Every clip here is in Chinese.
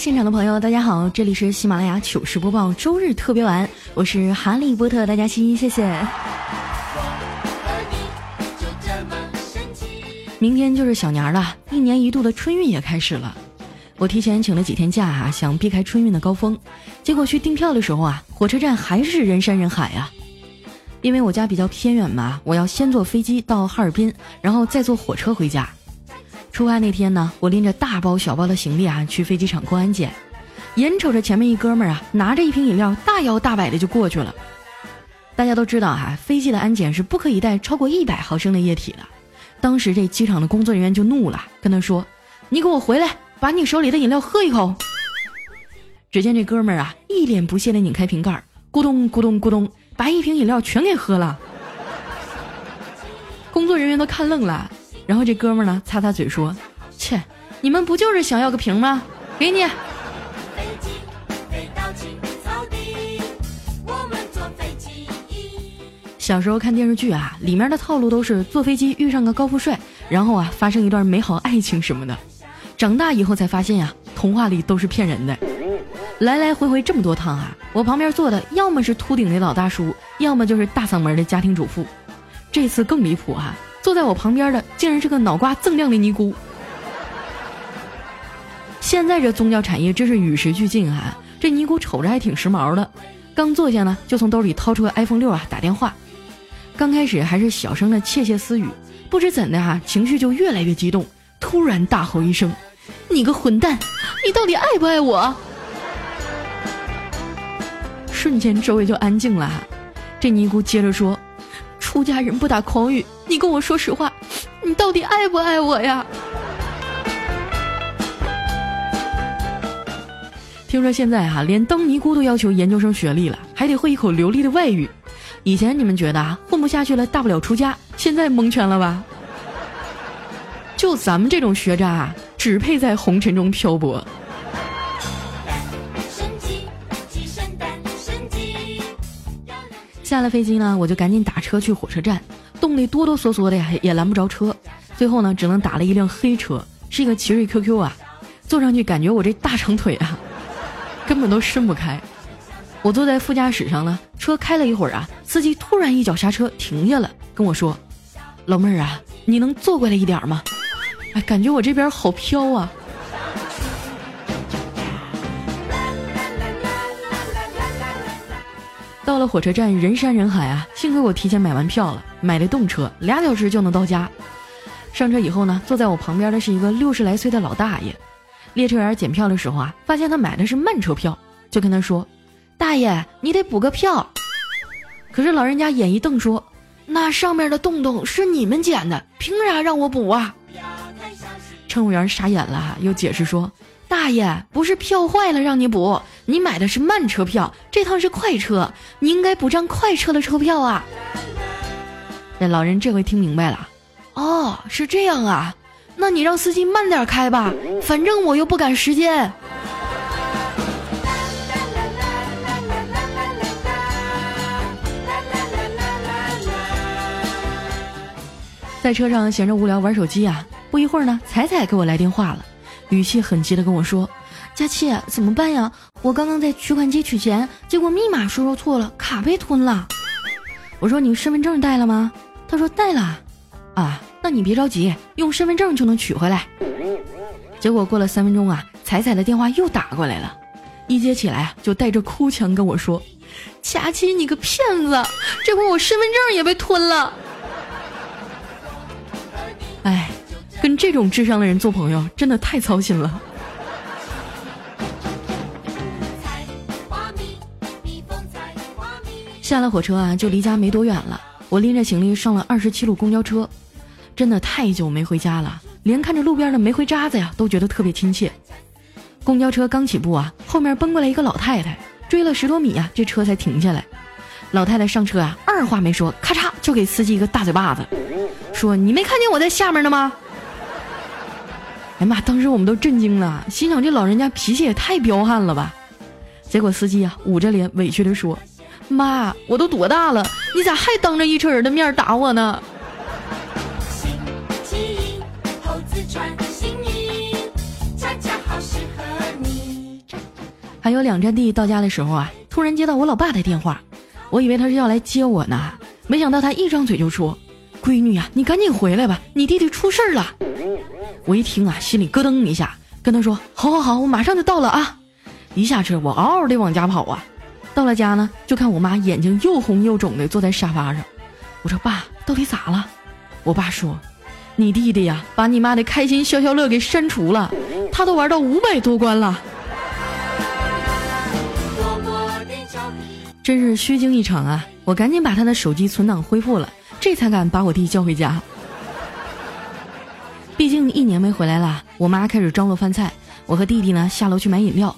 现场的朋友，大家好，这里是喜马拉雅糗事播报周日特别晚，我是哈利波特大家期，谢谢。明天就是小年了，一年一度的春运也开始了。我提前请了几天假啊，想避开春运的高峰，结果去订票的时候啊，火车站还是人山人海啊。因为我家比较偏远嘛，我要先坐飞机到哈尔滨，然后再坐火车回家。出发那天呢，我拎着大包小包的行李啊，去飞机场过安检，眼瞅着前面一哥们儿啊，拿着一瓶饮料，大摇大摆的就过去了。大家都知道哈，飞机的安检是不可以带超过一百毫升的液体的。当时这机场的工作人员就怒了，跟他说：“你给我回来，把你手里的饮料喝一口。”只见这哥们儿啊，一脸不屑的拧开瓶盖，咕咚咕咚咕咚，把一瓶饮料全给喝了。工作人员都看愣了。然后这哥们呢，擦擦嘴说：“切，你们不就是想要个瓶吗？给你。”小时候看电视剧啊，里面的套路都是坐飞机遇上个高富帅，然后啊发生一段美好爱情什么的。长大以后才发现呀，童话里都是骗人的。来来回回这么多趟啊，我旁边坐的要么是秃顶的老大叔，要么就是大嗓门的家庭主妇。这次更离谱啊！坐在我旁边的竟然是个脑瓜锃亮的尼姑。现在这宗教产业真是与时俱进啊！这尼姑瞅着还挺时髦的，刚坐下呢，就从兜里掏出个 iPhone 六啊打电话。刚开始还是小声的窃窃私语，不知怎的哈，情绪就越来越激动，突然大吼一声：“你个混蛋，你到底爱不爱我？”瞬间周围就安静了。这尼姑接着说。出家人不打诳语，你跟我说实话，你到底爱不爱我呀？听说现在哈，连当尼姑都要求研究生学历了，还得会一口流利的外语。以前你们觉得啊，混不下去了，大不了出家，现在蒙圈了吧？就咱们这种学渣啊，只配在红尘中漂泊。下了飞机呢，我就赶紧打车去火车站，冻得哆哆嗦嗦的呀，也拦不着车。最后呢，只能打了一辆黑车，是一个奇瑞 QQ 啊。坐上去感觉我这大长腿啊，根本都伸不开。我坐在副驾驶上呢，车开了一会儿啊，司机突然一脚刹车停下了，跟我说：“老妹儿啊，你能坐过来一点吗？”哎，感觉我这边好飘啊。到了火车站，人山人海啊！幸亏我提前买完票了，买的动车，俩小时就能到家。上车以后呢，坐在我旁边的是一个六十来岁的老大爷。列车员检票的时候啊，发现他买的是慢车票，就跟他说：“大爷，你得补个票。”可是老人家眼一瞪说：“那上面的洞洞是你们捡的，凭啥让我补啊？”乘务员傻眼了，又解释说。大爷，不是票坏了让你补，你买的是慢车票，这趟是快车，你应该补张快车的车票啊。这老人这回听明白了，哦，是这样啊，那你让司机慢点开吧，反正我又不赶时间。在车上闲着无聊玩手机啊，不一会儿呢，彩彩给我来电话了。语气很急的跟我说：“佳琪，怎么办呀？我刚刚在取款机取钱，结果密码输入错了，卡被吞了。”我说：“你身份证带了吗？”他说：“带了。”啊，那你别着急，用身份证就能取回来。结果过了三分钟啊，彩彩的电话又打过来了，一接起来啊，就带着哭腔跟我说：“佳琪，你个骗子，这回我身份证也被吞了。”跟这种智商的人做朋友，真的太操心了。下了火车啊，就离家没多远了。我拎着行李上了二十七路公交车，真的太久没回家了，连看着路边的煤灰渣子呀，都觉得特别亲切。公交车刚起步啊，后面奔过来一个老太太，追了十多米呀，这车才停下来。老太太上车啊，二话没说，咔嚓就给司机一个大嘴巴子，说：“你没看见我在下面呢吗？”哎妈！当时我们都震惊了，心想这老人家脾气也太彪悍了吧。结果司机啊捂着脸委屈地说：“妈，我都多大了，你咋还当着一车人的面打我呢？”还有两站地到家的时候啊，突然接到我老爸的电话，我以为他是要来接我呢，没想到他一张嘴就说：“闺女呀，你赶紧回来吧，你弟弟出事儿了。”我一听啊，心里咯噔一下，跟他说：“好好好，我马上就到了啊！”一下车，我嗷嗷的往家跑啊。到了家呢，就看我妈眼睛又红又肿的坐在沙发上。我说：“爸，到底咋了？”我爸说：“你弟弟呀，把你妈的开心消消乐给删除了，他都玩到五百多关了。”真是虚惊一场啊！我赶紧把他的手机存档恢复了，这才敢把我弟叫回家。毕竟一年没回来了，我妈开始张罗饭菜，我和弟弟呢下楼去买饮料。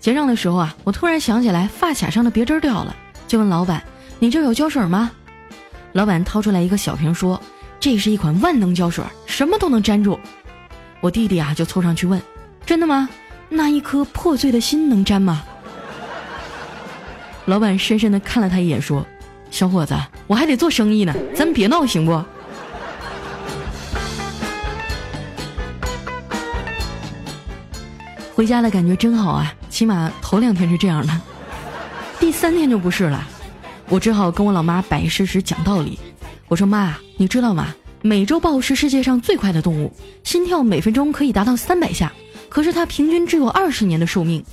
结账的时候啊，我突然想起来发卡上的别针掉了，就问老板：“你这有胶水吗？”老板掏出来一个小瓶，说：“这是一款万能胶水，什么都能粘住。”我弟弟啊就凑上去问：“真的吗？那一颗破碎的心能粘吗？”老板深深的看了他一眼，说：“小伙子，我还得做生意呢，咱别闹行不？”回家的感觉真好啊，起码头两天是这样的，第三天就不是了。我只好跟我老妈摆事实讲道理。我说妈，你知道吗？美洲豹是世界上最快的动物，心跳每分钟可以达到三百下，可是它平均只有二十年的寿命。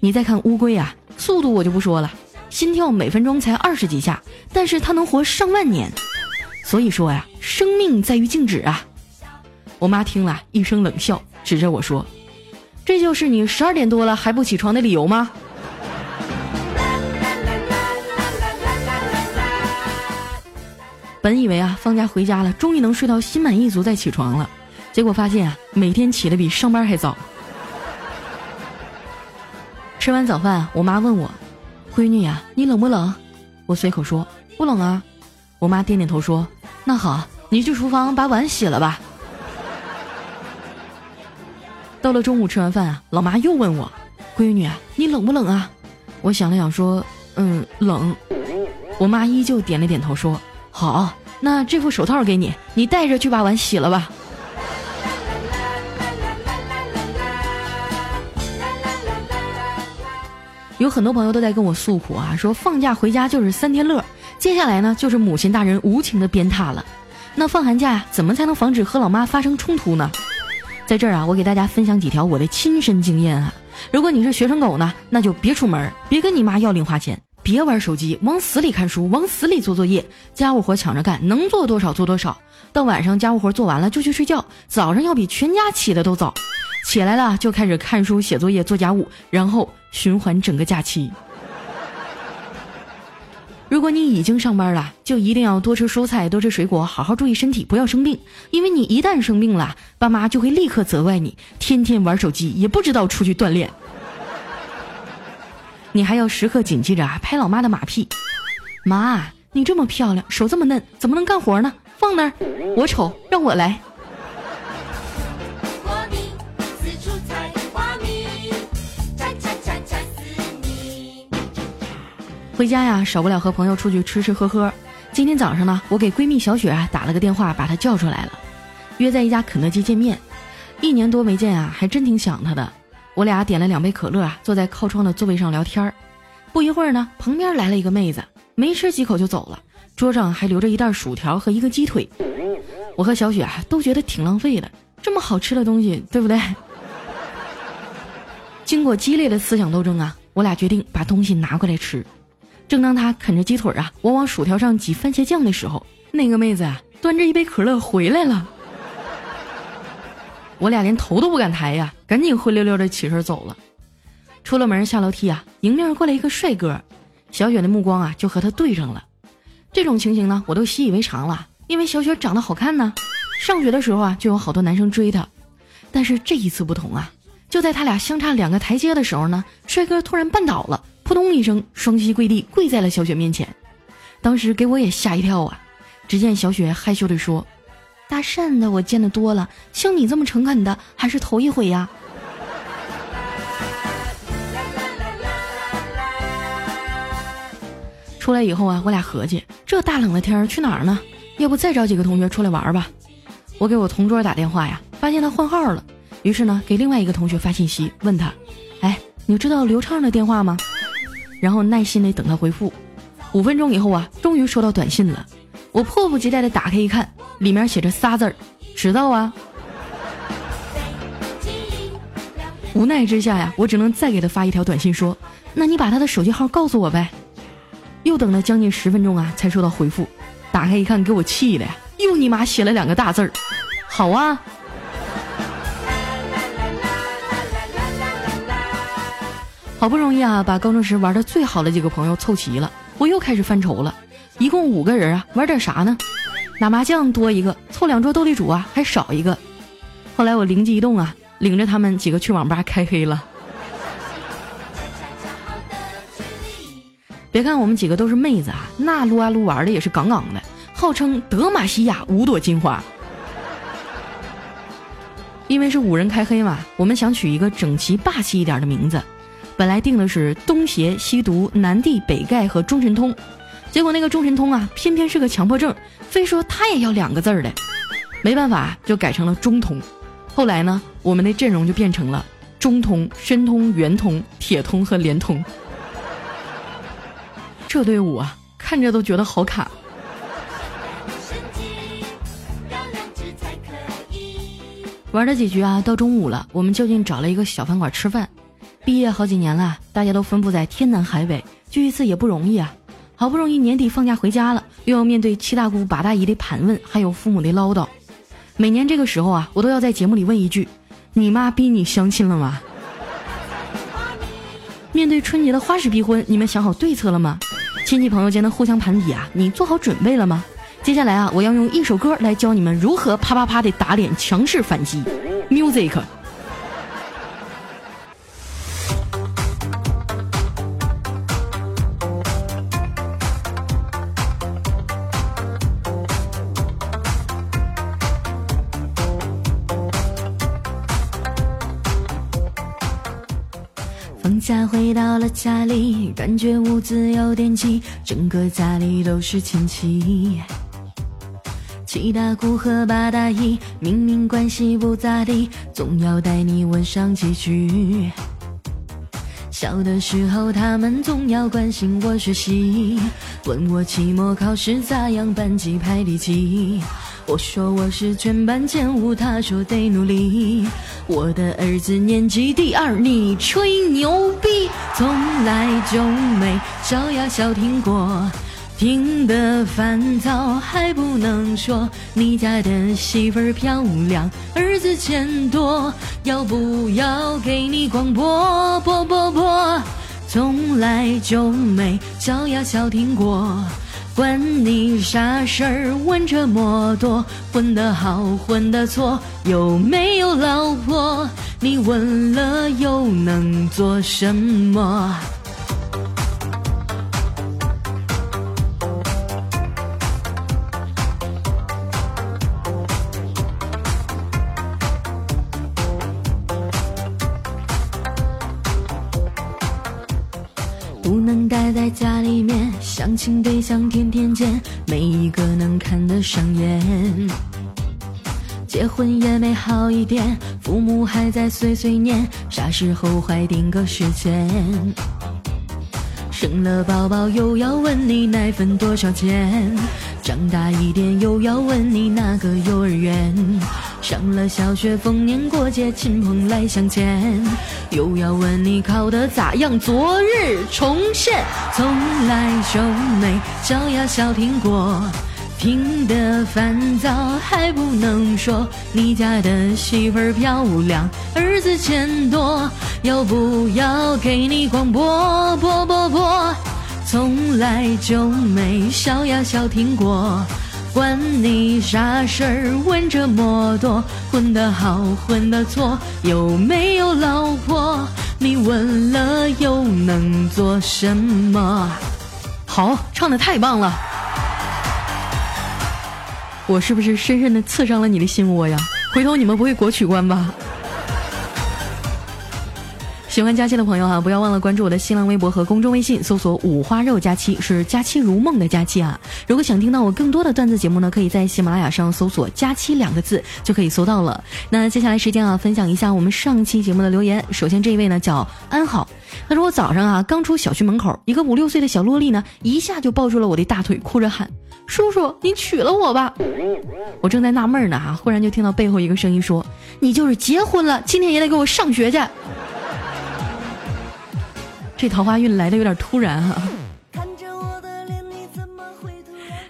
你再看乌龟啊，速度我就不说了，心跳每分钟才二十几下，但是它能活上万年。所以说呀，生命在于静止啊。我妈听了一声冷笑，指着我说。这就是你十二点多了还不起床的理由吗？本以为啊，放假回家了，终于能睡到心满意足再起床了，结果发现啊，每天起的比上班还早。吃完早饭，我妈问我：“闺女呀，你冷不冷？”我随口说：“不冷啊。”我妈点点头说：“那好，你去厨房把碗洗了吧。”到了中午吃完饭啊，老妈又问我：“闺女，你冷不冷啊？”我想了想说：“嗯，冷。”我妈依旧点了点头说：“好，那这副手套给你，你带着去把碗洗了吧。”有很多朋友都在跟我诉苦啊，说放假回家就是三天乐，接下来呢就是母亲大人无情的鞭挞了。那放寒假，怎么才能防止和老妈发生冲突呢？在这儿啊，我给大家分享几条我的亲身经验啊。如果你是学生狗呢，那就别出门，别跟你妈要零花钱，别玩手机，往死里看书，往死里做作业，家务活抢着干，能做多少做多少。到晚上家务活做完了就去睡觉，早上要比全家起的都早。起来了就开始看书、写作业、做家务，然后循环整个假期。如果你已经上班了，就一定要多吃蔬菜，多吃水果，好好注意身体，不要生病。因为你一旦生病了，爸妈就会立刻责怪你，天天玩手机，也不知道出去锻炼。你还要时刻谨记着拍老妈的马屁。妈，你这么漂亮，手这么嫩，怎么能干活呢？放那儿，我丑，让我来。回家呀，少不了和朋友出去吃吃喝喝。今天早上呢，我给闺蜜小雪啊打了个电话，把她叫出来了，约在一家肯德基见面。一年多没见啊，还真挺想她的。我俩点了两杯可乐啊，坐在靠窗的座位上聊天儿。不一会儿呢，旁边来了一个妹子，没吃几口就走了，桌上还留着一袋薯条和一个鸡腿。我和小雪啊都觉得挺浪费的，这么好吃的东西，对不对？经过激烈的思想斗争啊，我俩决定把东西拿过来吃。正当他啃着鸡腿啊，我往薯条上挤番茄酱的时候，那个妹子啊，端着一杯可乐回来了。我俩连头都不敢抬呀，赶紧灰溜溜的起身走了。出了门下楼梯啊，迎面过来一个帅哥，小雪的目光啊就和他对上了。这种情形呢，我都习以为常了，因为小雪长得好看呢。上学的时候啊，就有好多男生追她。但是这一次不同啊，就在他俩相差两个台阶的时候呢，帅哥突然绊倒了。扑通一声，双膝跪地，跪在了小雪面前。当时给我也吓一跳啊！只见小雪害羞地说：“搭讪的我见得多了，像你这么诚恳的还是头一回呀。”出来以后啊，我俩合计，这大冷的天儿去哪儿呢？要不再找几个同学出来玩吧？我给我同桌打电话呀，发现他换号了。于是呢，给另外一个同学发信息，问他：“哎，你知道刘畅的电话吗？”然后耐心的等他回复。五分钟以后啊，终于收到短信了。我迫不及待的打开一看，里面写着仨字儿：“迟到啊。”无奈之下呀，我只能再给他发一条短信说：“那你把他的手机号告诉我呗。”又等了将近十分钟啊，才收到回复。打开一看，给我气的呀！又你妈写了两个大字儿，好啊！好不容易啊，把高中时玩的最好的几个朋友凑齐了，我又开始犯愁了。一共五个人啊，玩点啥呢？打麻将多一个，凑两桌斗地主啊还少一个。后来我灵机一动啊，领着他们几个去网吧开黑了。别看我们几个都是妹子啊，那撸啊撸玩的也是杠杠的，号称德玛西亚五朵金花。因为是五人开黑嘛，我们想取一个整齐霸气一点的名字，本来定的是东邪西毒南帝北丐和中神通，结果那个中神通啊，偏偏是个强迫症，非说他也要两个字儿的，没办法就改成了中通。后来呢，我们的阵容就变成了中通、申通、圆通、铁通和联通。这队伍啊，看着都觉得好卡。玩了几局啊，到中午了，我们就近找了一个小饭馆吃饭。毕业好几年了，大家都分布在天南海北，聚一次也不容易啊。好不容易年底放假回家了，又要面对七大姑八大姨的盘问，还有父母的唠叨。每年这个时候啊，我都要在节目里问一句：“你妈逼你相亲了吗？”面对春节的花式逼婚，你们想好对策了吗？亲戚朋友间的互相盘底啊，你做好准备了吗？接下来啊，我要用一首歌来教你们如何啪啪啪的打脸，强势反击。Music。放假回到了家里，感觉屋子有点挤，整个家里都是亲戚。七大姑和八大姨明明关系不咋地，总要带你问上几句。小的时候，他们总要关心我学习，问我期末考试咋样，班级排第几。我说我是全班前五，他说得努力。我的儿子年级第二，你吹牛逼，从来就没小呀小听过，听得烦躁还不能说。你家的媳妇儿漂亮，儿子钱多，要不要给你广播？播播播，从来就没小呀小听过。管你啥事儿？问这么多，混得好，混得错，有没有老婆？你问了又能做什么？情，对象天天见，没一个能看得上眼。结婚也没好一点，父母还在碎碎念，啥时候怀定个时间？生了宝宝又要问你奶粉多少钱，长大一点又要问你哪个幼儿园。上了小学，逢年过节亲朋来相见，又要问你考得咋样，昨日重现，从来就没小呀小听过，听得烦躁还不能说，你家的媳妇儿漂亮，儿子钱多，要不要给你广播？播播播，从来就没小呀小听过。管你啥事儿？问这么多，混得好，混得错，有没有老婆？你问了又能做什么？好，唱的太棒了！我是不是深深的刺伤了你的心窝呀？回头你们不会国曲关吧？喜欢佳期的朋友啊，不要忘了关注我的新浪微博和公众微信，搜索“五花肉佳期”，是“佳期如梦”的佳期啊。如果想听到我更多的段子节目呢，可以在喜马拉雅上搜索“佳期”两个字就可以搜到了。那接下来时间啊，分享一下我们上期节目的留言。首先这一位呢叫安好，他说我早上啊刚出小区门口，一个五六岁的小萝莉呢一下就抱住了我的大腿，哭着喊：“叔叔，你娶了我吧！”我正在纳闷呢哈，忽然就听到背后一个声音说：“你就是结婚了，今天也得给我上学去。”这桃花运来的有点突然哈。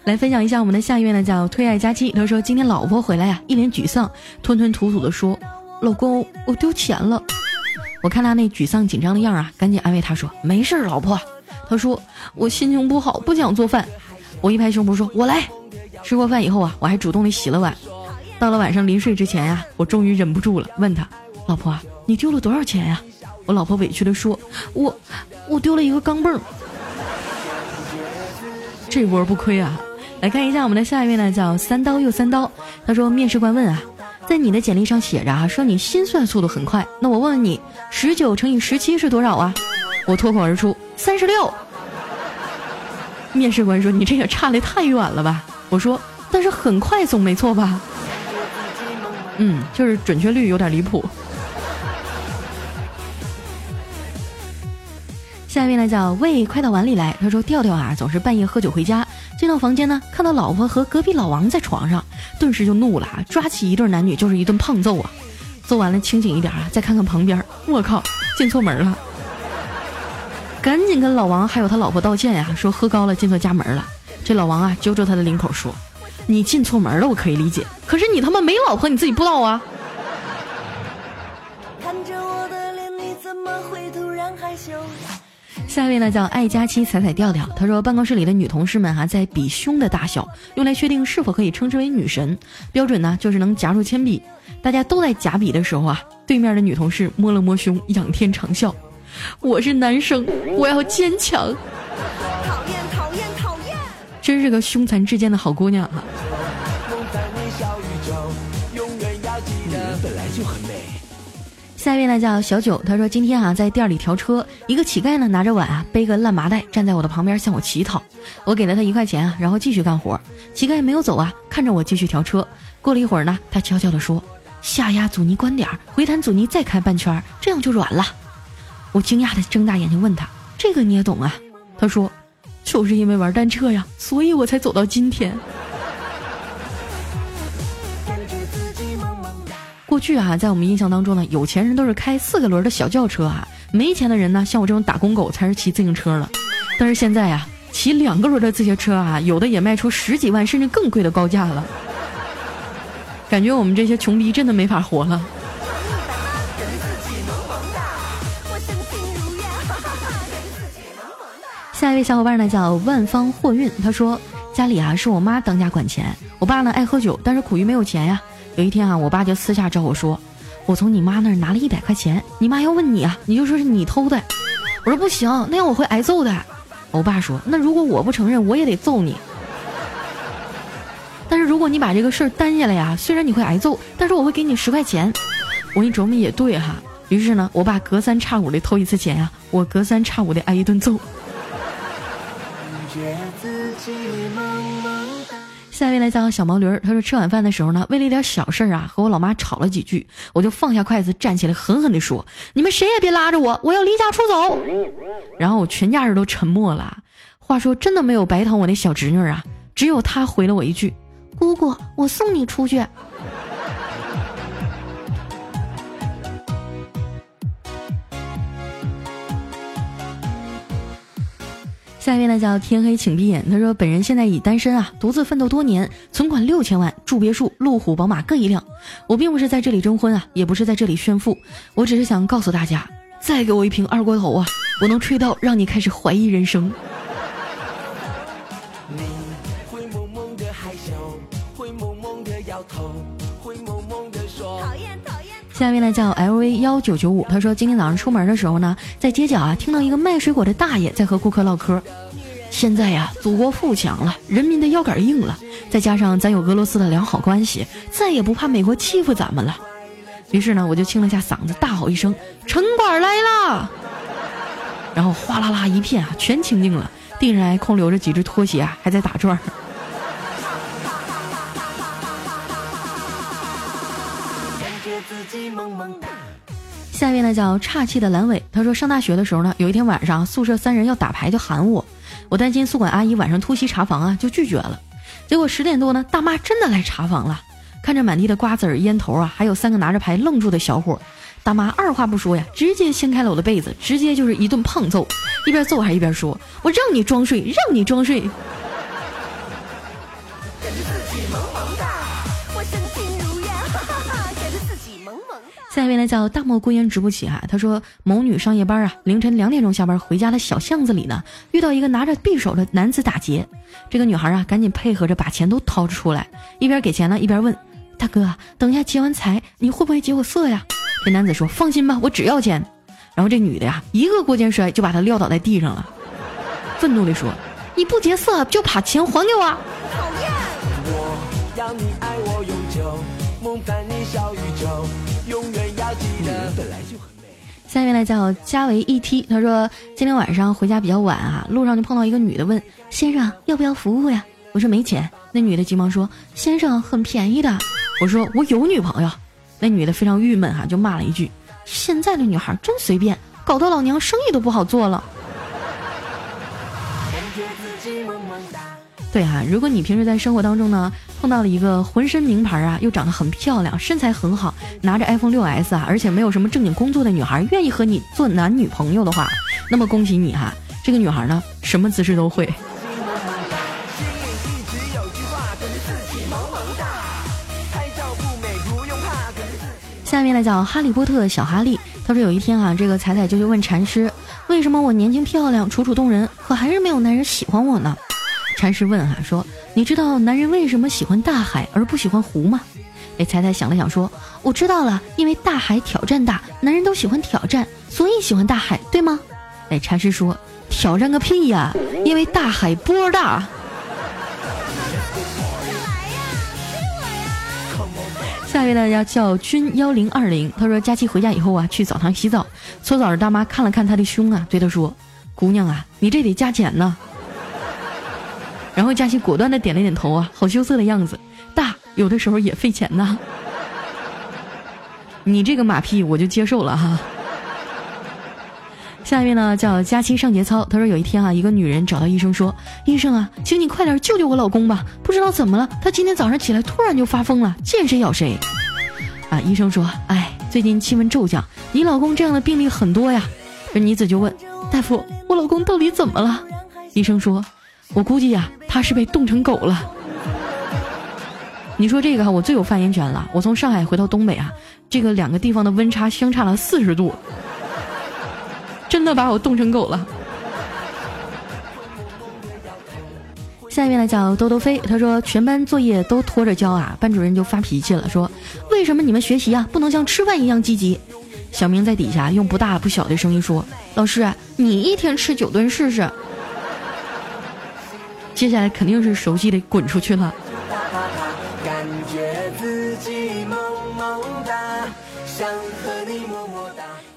来分享一下我们的下一位呢，叫推爱佳期。他说今天老婆回来呀，一脸沮丧，吞吞吐吐的说：“老公，我丢钱了。”我看他那沮丧紧张的样啊，赶紧安慰他说：“没事，老婆。”他说：“我心情不好，不想做饭。”我一拍胸脯说：“我来。”吃过饭以后啊，我还主动的洗了碗。到了晚上临睡之前呀，我终于忍不住了，问他：“老婆，你丢了多少钱呀？”我老婆委屈的说：“我，我丢了一个钢镚儿。”这波不亏啊！来看一下我们的下一位呢，叫三刀又三刀。他说：“面试官问啊，在你的简历上写着啊，说你心算速度很快。那我问问你，十九乘以十七是多少啊？”我脱口而出：“三十六。”面试官说：“你这也差的太远了吧？”我说：“但是很快总没错吧？”嗯，就是准确率有点离谱。下一位呢叫胃快到碗里来，他说调调啊总是半夜喝酒回家，进到房间呢看到老婆和隔壁老王在床上，顿时就怒了啊，抓起一对男女就是一顿胖揍啊！揍完了清醒一点啊，再看看旁边，我靠，进错门了，赶紧跟老王还有他老婆道歉呀，说喝高了进错家门了。这老王啊揪着他的领口说：“你进错门了我可以理解，可是你他妈没老婆你自己不知道啊！”看着我的脸，你怎么会突然害羞？下一位呢叫爱佳期彩彩调调，他说办公室里的女同事们哈在比胸的大小，用来确定是否可以称之为女神。标准呢就是能夹住铅笔。大家都在夹笔的时候啊，对面的女同事摸了摸胸，仰天长啸：“我是男生，我要坚强。”讨厌讨厌讨厌！真是个凶残之间的好姑娘啊！女人本来就很美。下一位呢叫小九，他说今天啊在店里调车，一个乞丐呢拿着碗啊背个烂麻袋站在我的旁边向我乞讨，我给了他一块钱啊，然后继续干活。乞丐没有走啊，看着我继续调车。过了一会儿呢，他悄悄地说：“下压阻尼关点儿，回弹阻尼再开半圈，这样就软了。”我惊讶的睁大眼睛问他：“这个你也懂啊？”他说：“就是因为玩单车呀，所以我才走到今天。”过去啊，在我们印象当中呢，有钱人都是开四个轮的小轿车啊，没钱的人呢，像我这种打工狗才是骑自行车了。但是现在呀，骑两个轮的这些车啊，有的也卖出十几万甚至更贵的高价了。感觉我们这些穷逼真的没法活了。下一位小伙伴呢叫万方货运，他说家里啊是我妈当家管钱，我爸呢爱喝酒，但是苦于没有钱呀。有一天啊，我爸就私下找我说：“我从你妈那儿拿了一百块钱，你妈要问你啊，你就说是你偷的。”我说：“不行，那样我会挨揍的。”我爸说：“那如果我不承认，我也得揍你。但是如果你把这个事儿担下来呀，虽然你会挨揍，但是我会给你十块钱。”我一琢磨也对哈，于是呢，我爸隔三差五的偷一次钱呀，我隔三差五的挨一顿揍。下一位来讲小毛驴儿，他说吃晚饭的时候呢，为了一点小事儿啊，和我老妈吵了几句，我就放下筷子，站起来，狠狠地说：“你们谁也别拉着我，我要离家出走。”然后我全家人都沉默了。话说真的没有白疼我那小侄女啊，只有她回了我一句：“姑姑，我送你出去。”下一位呢叫天黑请闭眼，他说本人现在已单身啊，独自奋斗多年，存款六千万，住别墅，路虎、宝马各一辆。我并不是在这里征婚啊，也不是在这里炫富，我只是想告诉大家，再给我一瓶二锅头啊，我能吹到让你开始怀疑人生。下面呢叫 LV 幺九九五，他说今天早上出门的时候呢，在街角啊听到一个卖水果的大爷在和顾客唠嗑。现在呀，祖国富强了，人民的腰杆硬了，再加上咱有俄罗斯的良好关系，再也不怕美国欺负咱们了。于是呢，我就清了下嗓子，大吼一声：“城管来了！”然后哗啦啦一片啊，全清静了，地上还空留着几只拖鞋啊，还在打转。下一位呢叫岔气的阑尾，他说上大学的时候呢，有一天晚上宿舍三人要打牌，就喊我，我担心宿管阿姨晚上突袭查房啊，就拒绝了。结果十点多呢，大妈真的来查房了，看着满地的瓜子儿、烟头啊，还有三个拿着牌愣住的小伙，大妈二话不说呀，直接掀开了我的被子，直接就是一顿胖揍，一边揍还一边说：“我让你装睡，让你装睡。”下一位呢叫大漠孤烟直不起哈，他说某女上夜班啊，凌晨两点钟下班回家的小巷子里呢，遇到一个拿着匕首的男子打劫，这个女孩啊赶紧配合着把钱都掏出来，一边给钱呢一边问大哥，等一下劫完财你会不会劫我色呀？这男子说放心吧，我只要钱。然后这女的呀一个过肩摔就把他撂倒在地上了，愤怒地说你不劫色就把钱还给我。讨厌。我要你爱我永久，梦伴你小宇宙。永远要记得下面来叫加维 ET，他说今天晚上回家比较晚啊，路上就碰到一个女的问先生要不要服务呀？我说没钱。那女的急忙说先生很便宜的。我说我有女朋友。那女的非常郁闷哈，就骂了一句现在的女孩真随便，搞得老娘生意都不好做了。感觉自己萌萌哒对哈，如果你平时在生活当中呢，碰到了一个浑身名牌啊，又长得很漂亮，身材很好，拿着 iPhone 六 S 啊，而且没有什么正经工作的女孩，愿意和你做男女朋友的话，那么恭喜你哈，这个女孩呢，什么姿势都会。下面来讲哈利波特小哈利，他说有一天啊，这个彩彩就去问禅师，为什么我年轻漂亮、楚楚动人，可还是没有男人喜欢我呢？禅师问哈说：“你知道男人为什么喜欢大海而不喜欢湖吗？”哎，彩彩想了想说：“我知道了，因为大海挑战大，男人都喜欢挑战，所以喜欢大海，对吗？”哎，禅师说：“挑战个屁呀！因为大海波大。”下一位呢要叫君幺零二零，他说：“佳期回家以后啊，去澡堂洗澡，搓澡的大妈看了看他的胸啊，对他说：‘姑娘啊，你这得加钱呢。’”然后佳琪果断的点了点头啊，好羞涩的样子。大有的时候也费钱呐。你这个马屁我就接受了哈。下一位呢叫佳期上节操，他说有一天啊，一个女人找到医生说：“医生啊，请你快点救救我老公吧，不知道怎么了，他今天早上起来突然就发疯了，见谁咬谁。”啊，医生说：“哎，最近气温骤降，你老公这样的病例很多呀。”这女子就问大夫：“我老公到底怎么了？”医生说。我估计呀，他是被冻成狗了。你说这个哈，我最有发言权了。我从上海回到东北啊，这个两个地方的温差相差了四十度，真的把我冻成狗了。下一位呢叫兜兜飞，他说全班作业都拖着交啊，班主任就发脾气了，说为什么你们学习啊不能像吃饭一样积极？小明在底下用不大不小的声音说：“老师，你一天吃九顿试试。”接下来肯定是熟悉的滚出去了。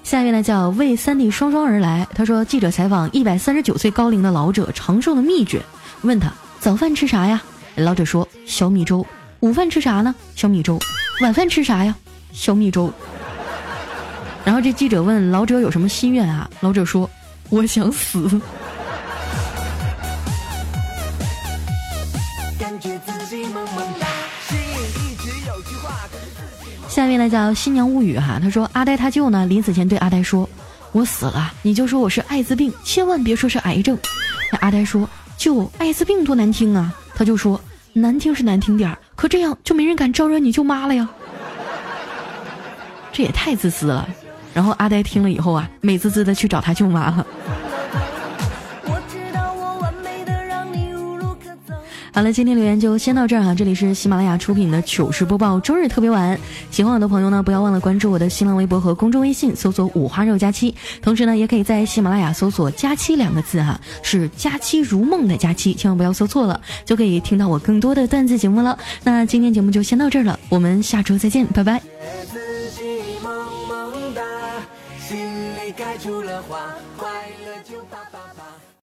下一位呢叫为三弟双双而来。他说记者采访一百三十九岁高龄的老者长寿的秘诀，问他早饭吃啥呀？老者说小米粥。午饭吃啥呢？小米粥。晚饭吃啥呀？小米粥。然后这记者问老者有什么心愿啊？老者说我想死。下面呢叫新娘物语哈，他说阿呆他舅呢临死前对阿呆说：“我死了，你就说我是艾滋病，千万别说是癌症。”那阿呆说：“舅，艾滋病多难听啊！”他就说：“难听是难听点儿，可这样就没人敢招惹你舅妈了呀。”这也太自私了。然后阿呆听了以后啊，美滋滋的去找他舅妈了。好了，今天留言就先到这儿哈。这里是喜马拉雅出品的糗事播报周日特别晚。喜欢我的朋友呢，不要忘了关注我的新浪微博和公众微信，搜索“五花肉佳期”。同时呢，也可以在喜马拉雅搜索“佳期”两个字哈，是“佳期如梦”的佳期，千万不要搜错了，就可以听到我更多的段子节目了。那今天节目就先到这儿了，我们下周再见，拜拜。心里开出了花，